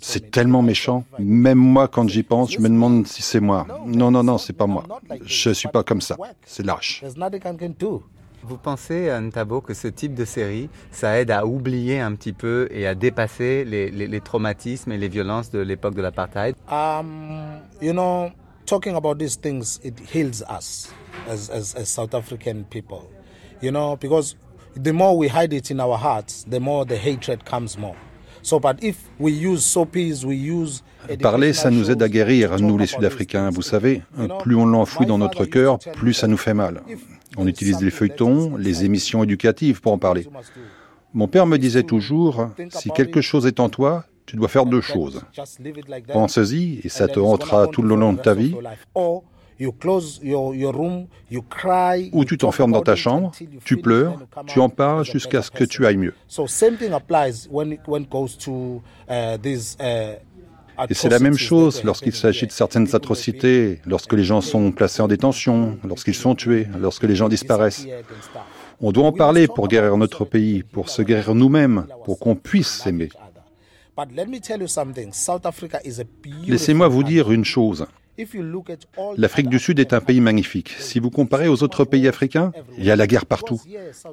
C'est tellement méchant. Même moi, quand j'y pense, je me demande si c'est moi. Non, non, non, c'est pas moi. Je suis pas comme ça. C'est lâche. Vous pensez, Ntabo, que ce type de série, ça aide à oublier un petit peu et à dépasser les, les, les traumatismes et les violences de l'époque de l'apartheid? Um, You know, talking about these things, it heals us as, as, as South African people. You know, because the more we hide it in our hearts, the more the hatred comes more. So, but if we use soapies, we use Parler, ça nous aide à guérir, nous les Sud-Africains. Vous savez, plus on l'enfouit dans notre cœur, plus ça nous fait mal. On utilise les feuilletons, les émissions éducatives pour en parler. Mon père me disait toujours, si quelque chose est en toi, tu dois faire deux choses. Pense-y et ça te hantera tout le long de ta vie. Ou tu t'enfermes dans ta chambre, tu pleures, tu en parles jusqu'à ce que tu ailles mieux. Et c'est la même chose lorsqu'il s'agit de certaines atrocités, lorsque les gens sont placés en détention, lorsqu'ils sont tués, lorsque les gens disparaissent. On doit en parler pour guérir notre pays, pour se guérir nous-mêmes, pour qu'on puisse s'aimer. Laissez-moi vous dire une chose. L'Afrique du Sud est un pays magnifique. Si vous comparez aux autres pays africains, il y a la guerre partout.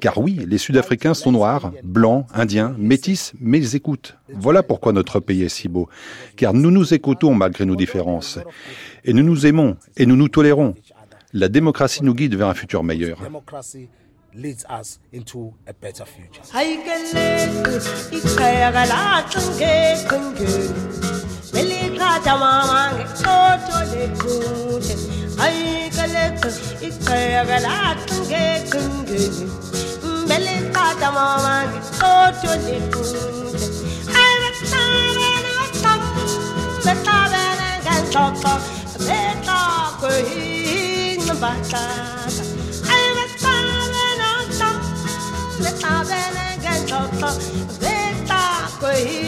Car oui, les Sud-Africains sont noirs, blancs, indiens, métis, mais ils écoutent. Voilà pourquoi notre pays est si beau. Car nous nous écoutons malgré nos différences. Et nous nous aimons et nous nous tolérons. La démocratie nous guide vers un futur meilleur. i kotole kute Aikaleka ikayagalatunge kunge Mbele Rajamamange kotole kute Aivatabana tam Betabana gantoko Betako hinga batata Aivatabana tam Betabana gantoko Betako hinga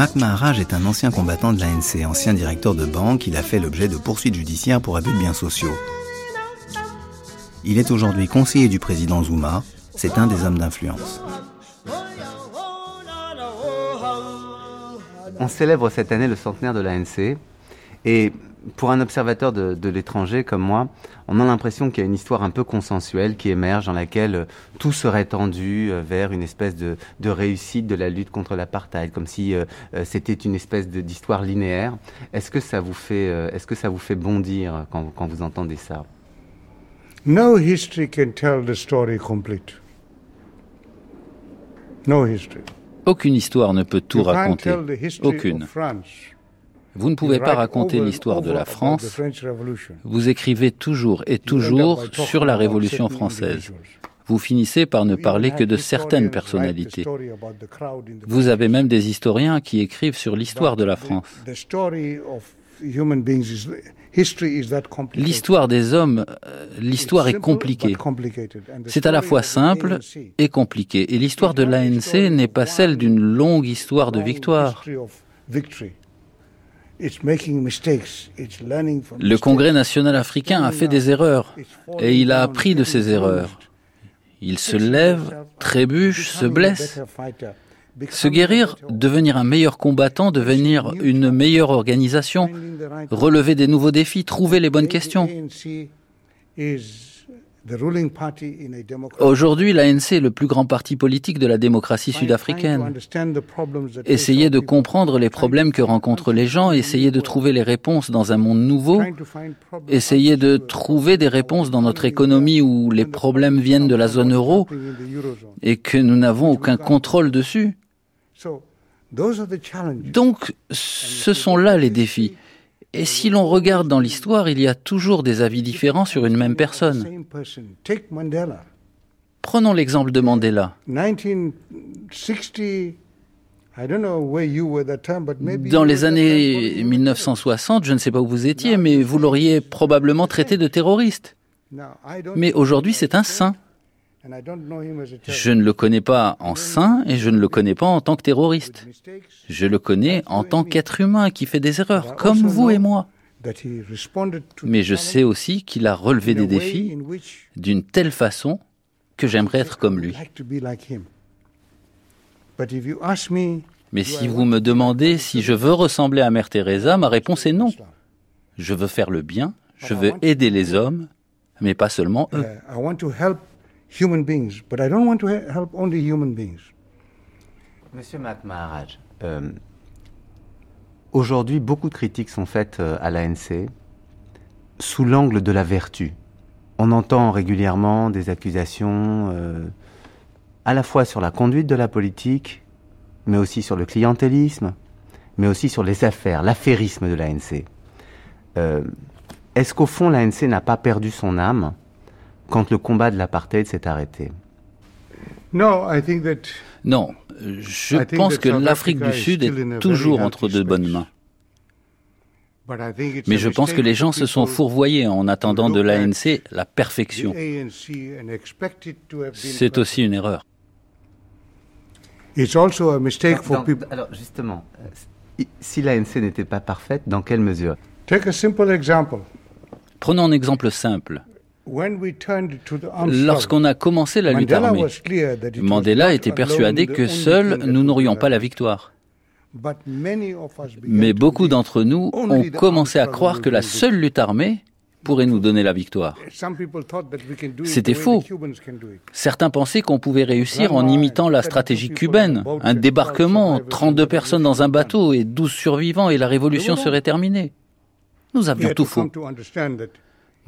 Mac Maharaj est un ancien combattant de l'ANC, ancien directeur de banque. Il a fait l'objet de poursuites judiciaires pour abus de biens sociaux. Il est aujourd'hui conseiller du président Zuma. C'est un des hommes d'influence. On célèbre cette année le centenaire de l'ANC. Et pour un observateur de, de l'étranger comme moi, on a l'impression qu'il y a une histoire un peu consensuelle qui émerge dans laquelle euh, tout serait tendu euh, vers une espèce de, de réussite de la lutte contre l'apartheid, comme si euh, c'était une espèce d'histoire linéaire. Est-ce que ça vous fait, est-ce que ça vous fait bondir quand, quand vous entendez ça? No history can tell the story complete. No history. Aucune histoire ne peut tout raconter. Aucune. Vous ne pouvez pas raconter l'histoire de la France. Vous écrivez toujours et toujours sur la Révolution française. Vous finissez par ne parler que de certaines personnalités. Vous avez même des historiens qui écrivent sur l'histoire de la France. L'histoire des hommes, euh, l'histoire est compliquée. C'est à la fois simple et compliqué. Et l'histoire de l'ANC n'est pas celle d'une longue histoire de victoire. Le Congrès national africain a fait des erreurs et il a appris de ses erreurs. Il se lève, trébuche, se blesse. Se guérir, devenir un meilleur combattant, devenir une meilleure organisation, relever des nouveaux défis, trouver les bonnes questions. Aujourd'hui, l'ANC est le plus grand parti politique de la démocratie sud-africaine. Essayez de comprendre les problèmes que rencontrent les gens, essayez de trouver les réponses dans un monde nouveau, essayez de trouver des réponses dans notre économie où les problèmes viennent de la zone euro et que nous n'avons aucun contrôle dessus. Donc, ce sont là les défis. Et si l'on regarde dans l'histoire, il y a toujours des avis différents sur une même personne. Prenons l'exemple de Mandela. Dans les années 1960, je ne sais pas où vous étiez, mais vous l'auriez probablement traité de terroriste. Mais aujourd'hui, c'est un saint. Je ne le connais pas en saint et je ne le connais pas en tant que terroriste. Je le connais en tant qu'être humain qui fait des erreurs, comme vous et moi. Mais je sais aussi qu'il a relevé des défis d'une telle façon que j'aimerais être comme lui. Mais si vous me demandez si je veux ressembler à Mère Teresa, ma réponse est non. Je veux faire le bien, je veux aider les hommes, mais pas seulement eux human beings, but I don't want to help only human beings. Monsieur Maharaj, euh, aujourd'hui, beaucoup de critiques sont faites euh, à l'ANC sous l'angle de la vertu. On entend régulièrement des accusations euh, à la fois sur la conduite de la politique, mais aussi sur le clientélisme, mais aussi sur les affaires, l'affairisme de l'ANC. Est-ce qu'au fond, l'ANC n'a pas perdu son âme? Quand le combat de l'apartheid s'est arrêté Non, je pense que l'Afrique du Sud est toujours entre de bonnes mains. Mais je pense que les gens se sont fourvoyés en attendant de l'ANC la perfection. C'est aussi une erreur. Alors justement, euh, si l'ANC n'était pas parfaite, dans quelle mesure? Prenons un exemple simple. Lorsqu'on a commencé la lutte armée, Mandela était persuadé que seuls nous n'aurions pas la victoire. Mais beaucoup d'entre nous ont commencé à croire que la seule lutte armée pourrait nous donner la victoire. C'était faux. Certains pensaient qu'on pouvait réussir en imitant la stratégie cubaine, un débarquement, 32 personnes dans un bateau et 12 survivants et la révolution serait terminée. Nous avions tout faux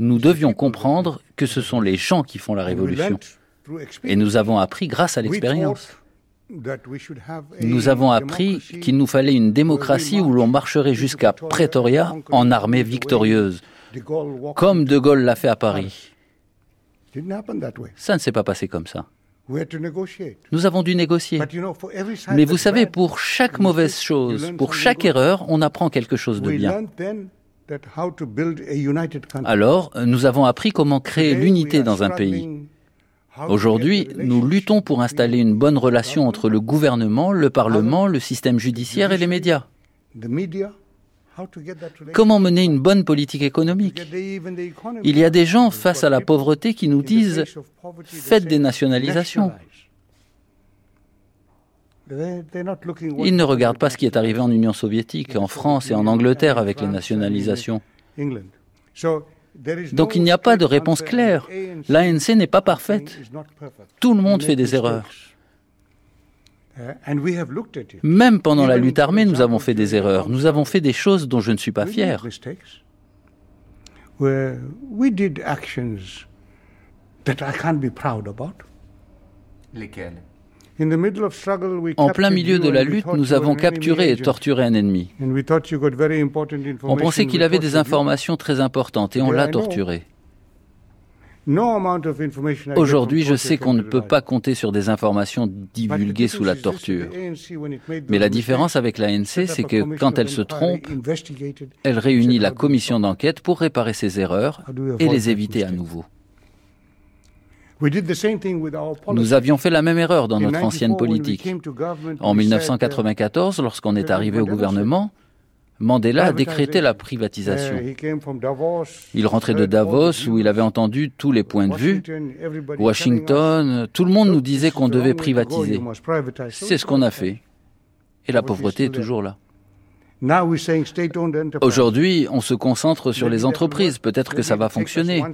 nous devions comprendre que ce sont les gens qui font la révolution. Et nous avons appris grâce à l'expérience. Nous avons appris qu'il nous fallait une démocratie où l'on marcherait jusqu'à Pretoria en armée victorieuse, comme De Gaulle l'a fait à Paris. Ça ne s'est pas passé comme ça. Nous avons dû négocier. Mais vous savez, pour chaque mauvaise chose, pour chaque erreur, on apprend quelque chose de bien. Alors, nous avons appris comment créer l'unité dans un pays. Aujourd'hui, nous luttons pour installer une bonne relation entre le gouvernement, le Parlement, le système judiciaire et les médias. Comment mener une bonne politique économique? Il y a des gens face à la pauvreté qui nous disent ⁇ Faites des nationalisations ⁇ ils ne regardent pas ce qui est arrivé en Union soviétique, en France et en Angleterre avec les nationalisations. Donc il n'y a pas de réponse claire. L'ANC n'est pas parfaite. Tout le monde fait des erreurs. Même pendant la lutte armée, nous avons fait des erreurs. Nous avons fait des choses dont je ne suis pas fier. Lesquelles? En plein milieu de la lutte, nous avons capturé et torturé un ennemi. On pensait qu'il avait des informations très importantes et on l'a torturé. Aujourd'hui, je sais qu'on ne peut pas compter sur des informations divulguées sous la torture. Mais la différence avec l'ANC, c'est que quand elle se trompe, elle réunit la commission d'enquête pour réparer ses erreurs et les éviter à nouveau. Nous avions fait la même erreur dans notre ancienne politique. En 1994, lorsqu'on est arrivé au gouvernement, Mandela a décrété la privatisation. Il rentrait de Davos où il avait entendu tous les points de vue. Washington, tout le monde nous disait qu'on devait privatiser. C'est ce qu'on a fait. Et la pauvreté est toujours là. Aujourd'hui, on se concentre sur les entreprises. Peut-être que ça va fonctionner.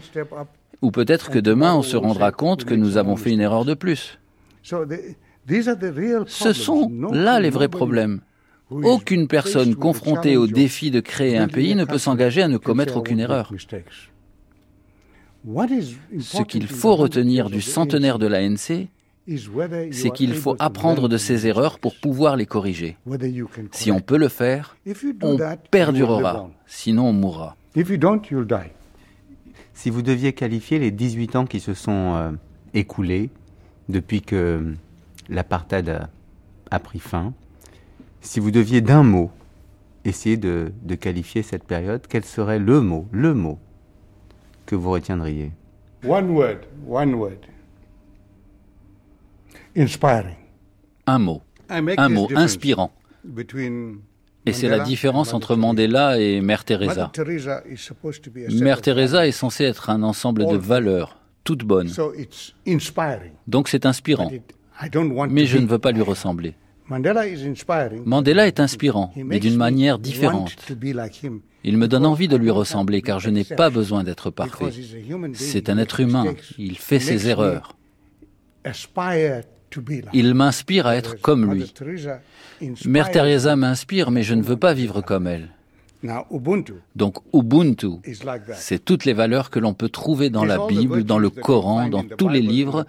Ou peut-être que demain, on se rendra compte que nous avons fait une erreur de plus. Ce sont là les vrais problèmes. Aucune personne confrontée au défi de créer un pays ne peut s'engager à ne commettre aucune erreur. Ce qu'il faut retenir du centenaire de l'ANC, c'est qu'il faut apprendre de ses erreurs pour pouvoir les corriger. Si on peut le faire, on perdurera, sinon on mourra. Si vous deviez qualifier les 18 ans qui se sont euh, écoulés depuis que l'apartheid a, a pris fin, si vous deviez d'un mot essayer de, de, qualifier cette période, quel serait le mot, le mot que vous retiendriez? One word, one word. Inspiring. Un mot. Un mot inspirant. Et c'est la différence entre Mandela et Mère Teresa. Mère Teresa est censée être un ensemble de valeurs, toutes bonnes. Donc c'est inspirant. Mais je ne veux pas lui ressembler. Mandela est inspirant, mais d'une manière différente. Il me donne envie de lui ressembler car je n'ai pas besoin d'être parfait. C'est un être humain, il fait ses erreurs. Il m'inspire à être comme lui. Mère Teresa m'inspire, mais je ne veux pas vivre comme elle. Donc Ubuntu, c'est toutes les valeurs que l'on peut trouver dans la Bible, dans le Coran, dans tous les livres,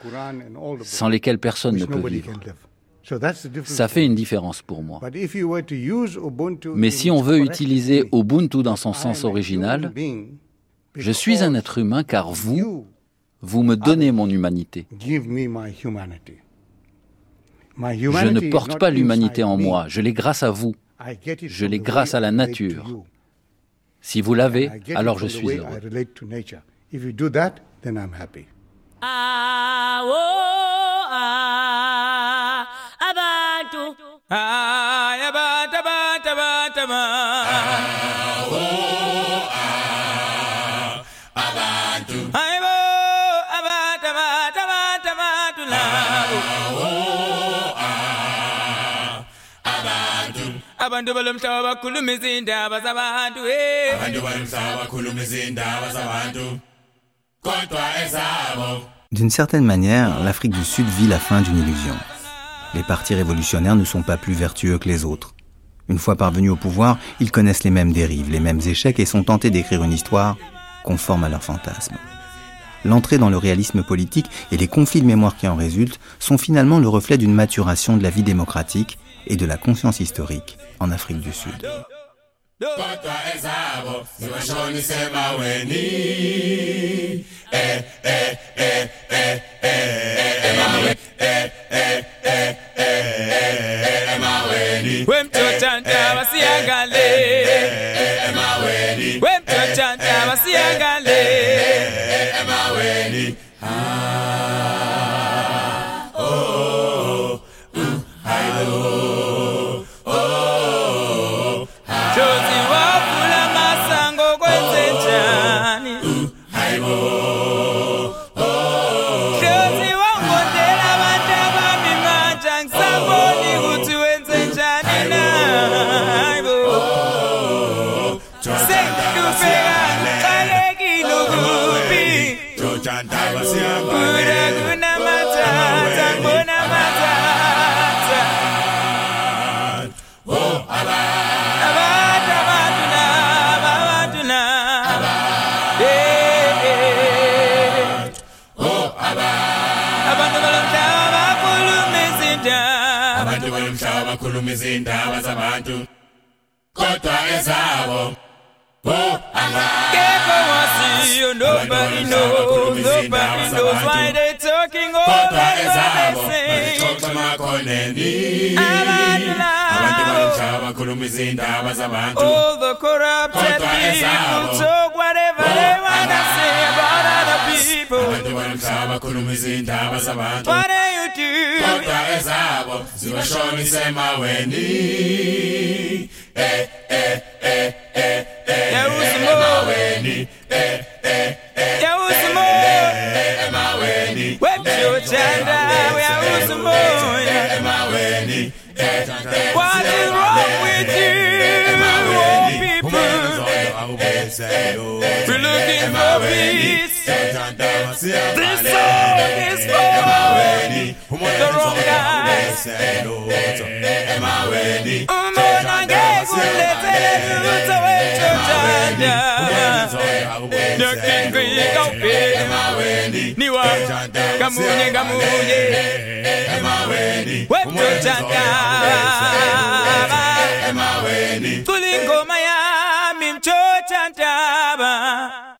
sans lesquels personne ne peut vivre. Ça fait une différence pour moi. Mais si on veut utiliser Ubuntu dans son sens original, je suis un être humain car vous, vous me donnez mon humanité. Je ne porte pas l'humanité en moi, je l'ai grâce à vous. Je l'ai grâce à la nature. Si vous l'avez, alors je suis heureux. Ah, oh, ah, Abantu balomhlaba bakhuluma izindaba zabantu, hey. Abantu balomhlaba bakhuluma izindaba zabantu. Kodwa ezabo. D'une certaine manière, l'Afrique du Sud vit la fin d'une illusion. Les partis révolutionnaires ne sont pas plus vertueux que les autres. Une fois parvenus au pouvoir, ils connaissent les mêmes dérives, les mêmes échecs et sont tentés d'écrire une histoire conforme à leurs fantasmes. L'entrée dans le réalisme politique et les conflits de mémoire qui en résultent sont finalement le reflet d'une maturation de la vie démocratique et de la conscience historique en Afrique du Sud. Nobody knows why they talking over what they say. All the corrupted people talk whatever they wanna say about other people. What do you do? Kodwa ezabo zibashonisa emaweni. Eh, eh, eh. memories. This song is for Umutoronga. Umonange kulete luto wechojanya. Nyokingu yikopi. Niwa kamunye ngamunye. Wechojanya. Kulingoma ya mimchochantaba.